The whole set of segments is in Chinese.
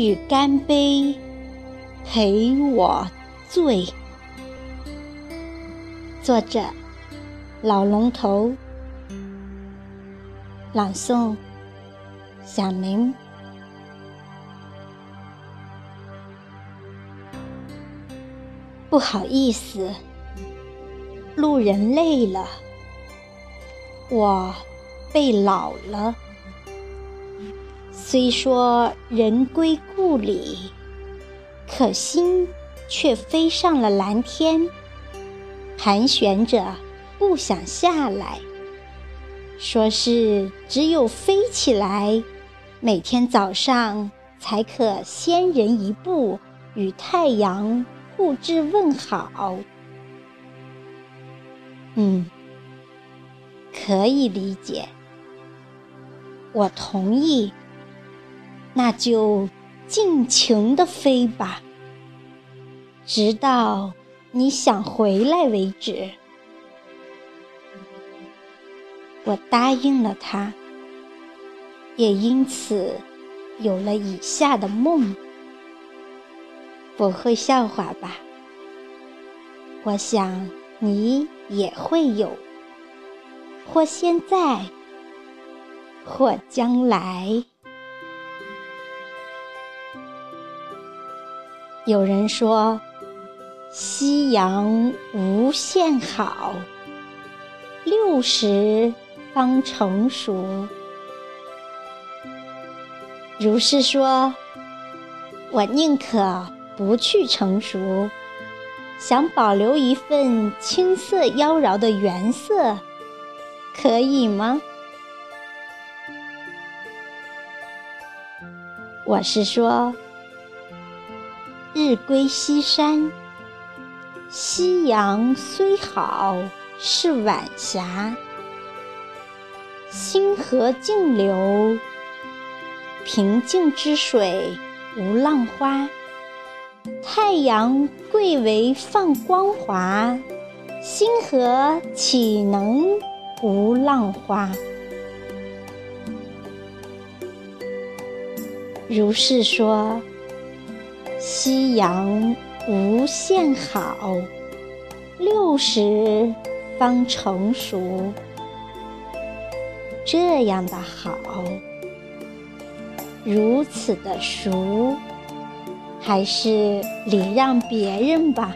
与干杯，陪我醉。作者：老龙头。朗诵：小明。不好意思，路人累了，我被老了。虽说人归故里，可心却飞上了蓝天，盘旋着不想下来。说是只有飞起来，每天早上才可先人一步与太阳互致问好。嗯，可以理解，我同意。那就尽情的飞吧，直到你想回来为止。我答应了他，也因此有了以下的梦。不会笑话吧？我想你也会有，或现在，或将来。有人说，夕阳无限好，六十方成熟。如是说，我宁可不去成熟，想保留一份青涩妖娆的原色，可以吗？我是说。日归西山，夕阳虽好是晚霞。星河静流，平静之水无浪花。太阳贵为放光华，星河岂能无浪花？如是说。夕阳无限好，六十方成熟。这样的好，如此的熟，还是礼让别人吧。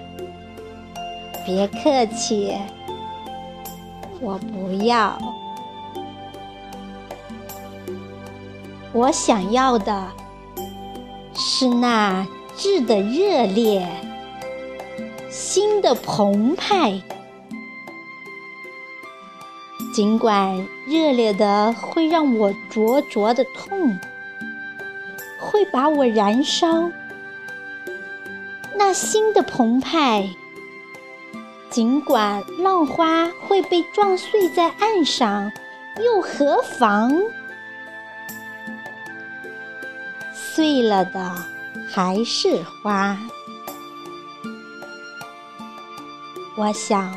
别客气，我不要。我想要的是那。志的热烈，心的澎湃。尽管热烈的会让我灼灼的痛，会把我燃烧。那心的澎湃，尽管浪花会被撞碎在岸上，又何妨？碎了的。还是花，我想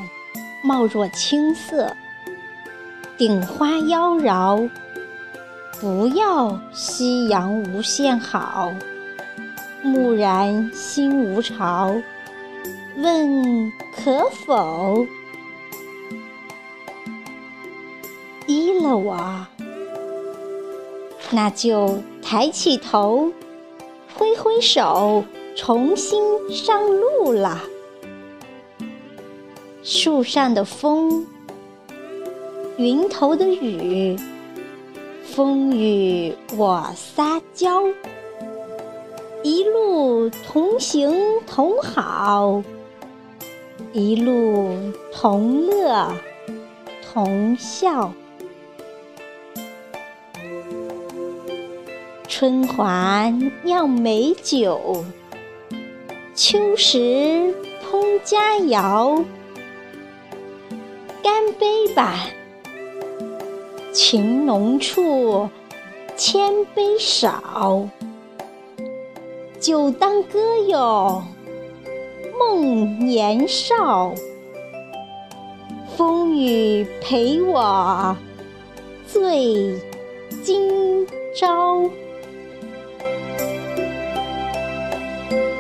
貌若青色，顶花妖娆，不要夕阳无限好，木然心无潮，问可否依了我？那就抬起头。挥挥手，重新上路了。树上的风，云头的雨，风雨我撒娇，一路同行同好，一路同乐同笑。春华酿美酒，秋时烹佳肴。干杯吧，情浓处千杯少。酒当歌哟，梦年少。风雨陪我醉今朝。Bye.